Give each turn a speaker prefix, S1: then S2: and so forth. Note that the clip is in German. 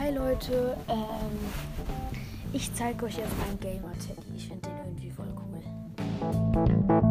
S1: Hi Leute, ähm, ich zeige euch jetzt meinen Gamer-Teddy. Ich finde den irgendwie voll cool.